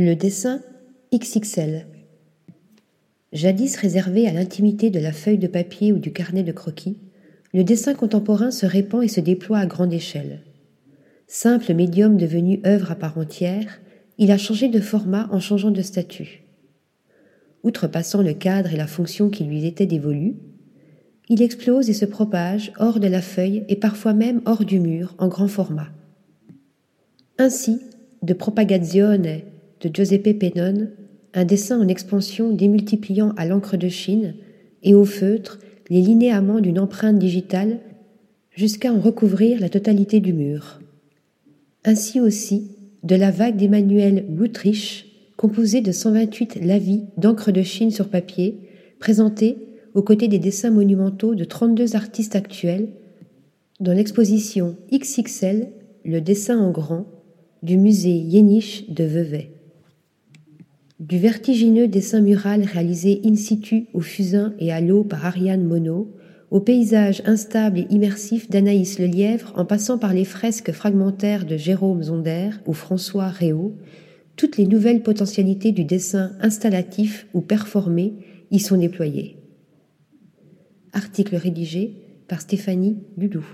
Le dessin XXL. Jadis réservé à l'intimité de la feuille de papier ou du carnet de croquis, le dessin contemporain se répand et se déploie à grande échelle. Simple médium devenu œuvre à part entière, il a changé de format en changeant de statut. Outrepassant le cadre et la fonction qui lui étaient dévolus, il explose et se propage hors de la feuille et parfois même hors du mur en grand format. Ainsi, de Propagazione de Giuseppe Pennone, un dessin en expansion démultipliant à l'encre de Chine et au feutre les linéaments d'une empreinte digitale jusqu'à en recouvrir la totalité du mur. Ainsi aussi, de la vague d'Emmanuel Gutrich, composée de 128 lavis d'encre de Chine sur papier, présentés aux côtés des dessins monumentaux de 32 artistes actuels, dans l'exposition XXL, le dessin en grand, du musée Yéniche de Vevey. Du vertigineux dessin mural réalisé in situ au fusain et à l'eau par Ariane Monod, au paysage instable et immersif d'Anaïs Lelièvre en passant par les fresques fragmentaires de Jérôme Zonder ou François Réau, toutes les nouvelles potentialités du dessin installatif ou performé y sont déployées. Article rédigé par Stéphanie Ludou.